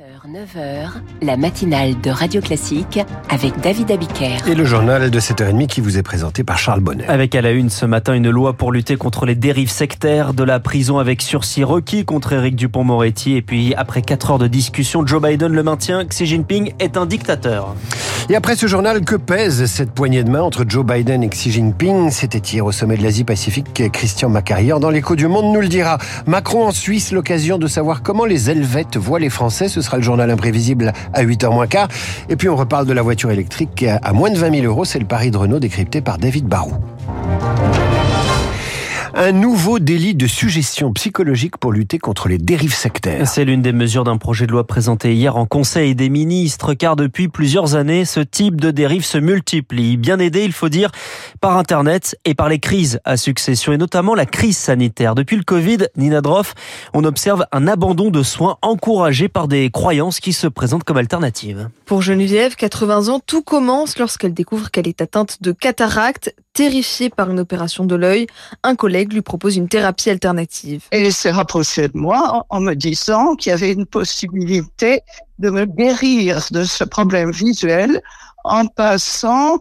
9h, la matinale de Radio Classique avec David Abiker. Et le journal de 7h30 qui vous est présenté par Charles Bonnet. Avec à la une ce matin une loi pour lutter contre les dérives sectaires de la prison avec sursis requis contre Éric Dupont-Moretti. Et puis après 4 heures de discussion, Joe Biden le maintient, Xi Jinping est un dictateur. Et après ce journal, que pèse cette poignée de main entre Joe Biden et Xi Jinping? C'était hier au sommet de l'Asie-Pacifique. Christian Macarrier dans l'écho du monde nous le dira. Macron en Suisse, l'occasion de savoir comment les Helvètes voient les Français. Ce sera le journal imprévisible à 8h moins quart. Et puis on reparle de la voiture électrique à moins de 20 000 euros. C'est le pari de Renault décrypté par David Barou. Un nouveau délit de suggestion psychologique pour lutter contre les dérives sectaires. C'est l'une des mesures d'un projet de loi présenté hier en Conseil des ministres, car depuis plusieurs années, ce type de dérive se multiplie. Bien aidé, il faut dire, par Internet et par les crises à succession, et notamment la crise sanitaire. Depuis le Covid, Nina Droff, on observe un abandon de soins encouragé par des croyances qui se présentent comme alternatives. Pour Geneviève, 80 ans, tout commence lorsqu'elle découvre qu'elle est atteinte de cataracte. Terrifiée par une opération de l'œil, un collègue lui propose une thérapie alternative. Et il s'est rapproché de moi en me disant qu'il y avait une possibilité de me guérir de ce problème visuel en passant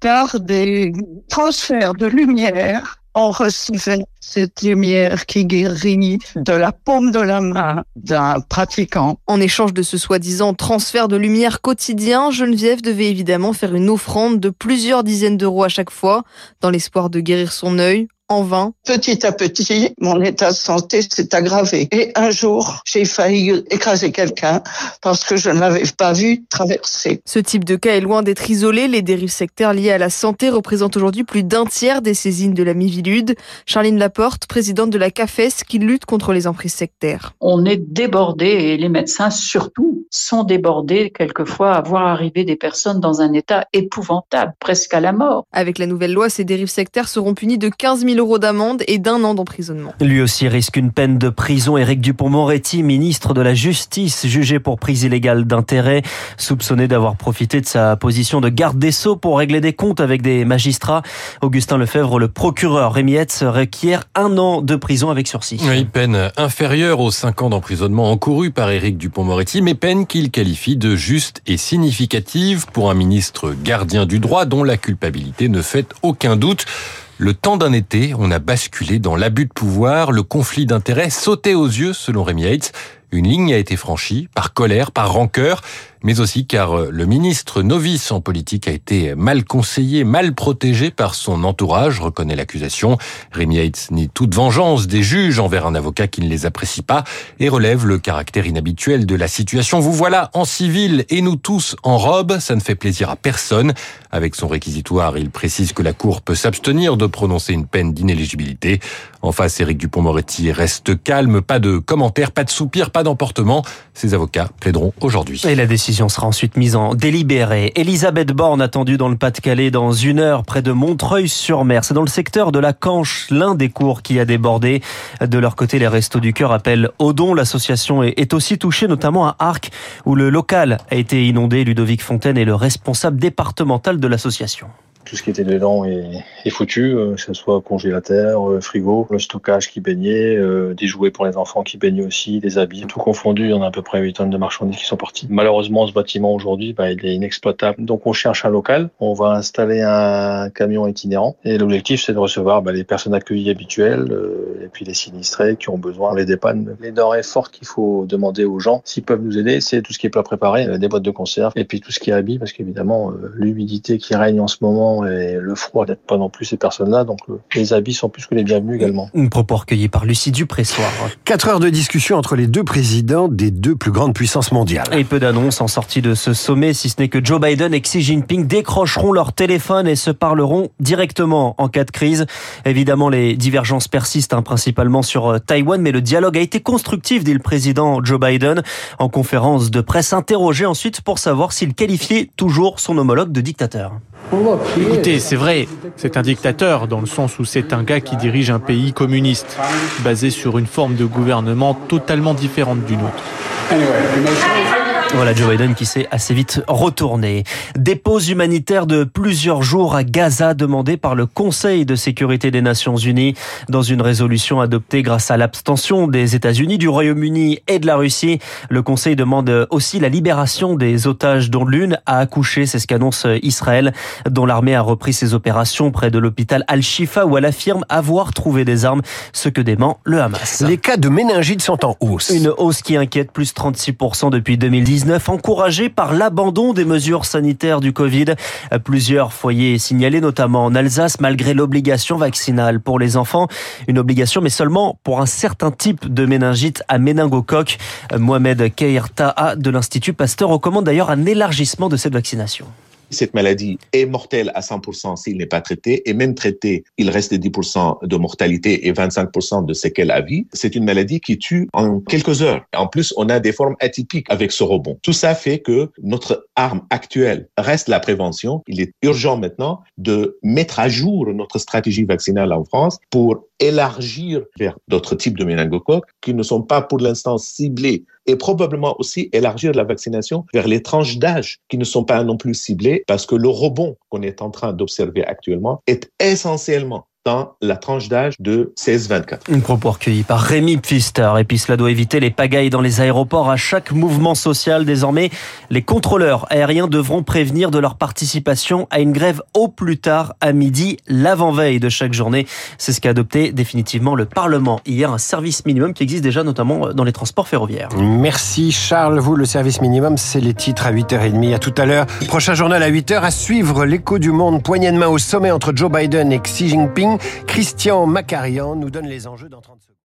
par des transferts de lumière on recevait cette lumière qui guérit de la paume de la main d'un pratiquant. En échange de ce soi-disant transfert de lumière quotidien, Geneviève devait évidemment faire une offrande de plusieurs dizaines d'euros à chaque fois, dans l'espoir de guérir son œil en vain. Petit à petit, mon état de santé s'est aggravé. Et un jour, j'ai failli écraser quelqu'un parce que je ne l'avais pas vu traverser. Ce type de cas est loin d'être isolé. Les dérives sectaires liées à la santé représentent aujourd'hui plus d'un tiers des saisines de la Mivilude. Charline Laporte, présidente de la CAFES, qui lutte contre les emprises sectaires. On est débordé et les médecins surtout sont débordés quelquefois à voir arriver des personnes dans un état épouvantable, presque à la mort. Avec la nouvelle loi, ces dérives sectaires seront punies de 15 000 euros d'amende et d'un an d'emprisonnement. Lui aussi risque une peine de prison. Éric Dupont-Moretti, ministre de la Justice, jugé pour prise illégale d'intérêt, soupçonné d'avoir profité de sa position de garde des Sceaux pour régler des comptes avec des magistrats. Augustin Lefebvre, le procureur Rémi requiert un an de prison avec sursis. Oui, peine inférieure aux cinq ans d'emprisonnement encourus par Éric Dupont-Moretti, mais peine qu'il qualifie de juste et significative pour un ministre gardien du droit dont la culpabilité ne fait aucun doute. Le temps d'un été, on a basculé dans l'abus de pouvoir, le conflit d'intérêts sautait aux yeux selon Rémi Yates. Une ligne a été franchie par colère, par rancœur mais aussi car euh, le ministre novice en politique a été mal conseillé, mal protégé par son entourage, reconnaît l'accusation. Rémi Haitz nie toute vengeance des juges envers un avocat qui ne les apprécie pas et relève le caractère inhabituel de la situation. Vous voilà en civil et nous tous en robe, ça ne fait plaisir à personne. Avec son réquisitoire, il précise que la Cour peut s'abstenir de prononcer une peine d'inéligibilité. En face, Éric Dupont-Moretti reste calme, pas de commentaires, pas de soupirs, pas d'emportement. Ses avocats plaideront aujourd'hui. Et la décision sera ensuite mise en délibéré. Elisabeth Borne attendue dans le Pas-de-Calais dans une heure près de Montreuil-sur-Mer. C'est dans le secteur de la Canche, l'un des cours qui a débordé. De leur côté, les Restos du Cœur appellent au don. L'association est aussi touchée, notamment à Arc, où le local a été inondé. Ludovic Fontaine est le responsable départemental de l'association tout ce qui était dedans est, est foutu, euh, que ce soit congélateur, euh, frigo, le stockage qui baignait, euh, des jouets pour les enfants qui baignaient aussi, des habits, tout confondu. En a à peu près 8 tonnes de marchandises qui sont parties. Malheureusement, ce bâtiment aujourd'hui, bah, il est inexploitable. Donc on cherche un local. On va installer un camion itinérant. Et l'objectif, c'est de recevoir bah, les personnes accueillies habituelles et puis les sinistrés qui ont besoin, les dépannes. Les denrées fortes qu'il faut demander aux gens s'ils peuvent nous aider, c'est tout ce qui est plat préparé, des boîtes de conserve et puis tout ce qui est habits parce qu'évidemment, l'humidité qui règne en ce moment et le froid n'aide pas non plus ces personnes-là, donc euh, les habits sont plus que les bienvenus également. Une propos recueilli par Lucie Dupressoir. Quatre heures de discussion entre les deux présidents des deux plus grandes puissances mondiales. Et peu d'annonces en sortie de ce sommet, si ce n'est que Joe Biden et Xi Jinping décrocheront leur téléphone et se parleront directement en cas de crise. Évidemment, les divergences persistent, hein, principalement sur euh, Taïwan, mais le dialogue a été constructif, dit le président Joe Biden, en conférence de presse interrogé ensuite pour savoir s'il qualifiait toujours son homologue de dictateur. Écoutez, c'est vrai, c'est un dictateur dans le sens où c'est un gars qui dirige un pays communiste, basé sur une forme de gouvernement totalement différente du nôtre. Voilà Joe Biden qui s'est assez vite retourné. Des pauses humanitaires de plusieurs jours à Gaza demandées par le Conseil de sécurité des Nations Unies dans une résolution adoptée grâce à l'abstention des États-Unis, du Royaume-Uni et de la Russie. Le Conseil demande aussi la libération des otages dont l'une a accouché, c'est ce qu'annonce Israël, dont l'armée a repris ses opérations près de l'hôpital Al-Shifa où elle affirme avoir trouvé des armes, ce que dément le Hamas. Les cas de méningite sont en hausse. Une hausse qui inquiète plus 36% depuis 2019, encouragée par l'abandon des mesures sanitaires du Covid. Plusieurs foyers signalés, notamment en Alsace, malgré l'obligation vaccinale pour les enfants. Une obligation, mais seulement pour un certain type de méningite à méningocoque. Mohamed Keirta'a de l'Institut Pasteur recommande d'ailleurs un élargissement de cette vaccination. Cette maladie est mortelle à 100% s'il n'est pas traité, et même traité, il reste 10% de mortalité et 25% de séquelles à vie. C'est une maladie qui tue en quelques heures. En plus, on a des formes atypiques avec ce rebond. Tout ça fait que notre arme actuelle reste la prévention. Il est urgent maintenant de mettre à jour notre stratégie vaccinale en France pour élargir vers d'autres types de méningocoques qui ne sont pas pour l'instant ciblés et probablement aussi élargir la vaccination vers les tranches d'âge qui ne sont pas non plus ciblées parce que le rebond qu'on est en train d'observer actuellement est essentiellement dans la tranche d'âge de 16-24. Un propos recueilli par Rémi Pfister. Et puis cela doit éviter les pagailles dans les aéroports. À chaque mouvement social, désormais, les contrôleurs aériens devront prévenir de leur participation à une grève au plus tard à midi, l'avant-veille de chaque journée. C'est ce qu'a adopté définitivement le Parlement hier, un service minimum qui existe déjà notamment dans les transports ferroviaires. Merci Charles. Vous, le service minimum, c'est les titres à 8h30. À tout à l'heure. Prochain journal à 8h à suivre l'écho du monde. Poignée de main au sommet entre Joe Biden et Xi Jinping. Christian Macarian nous donne les enjeux dans 30 secondes.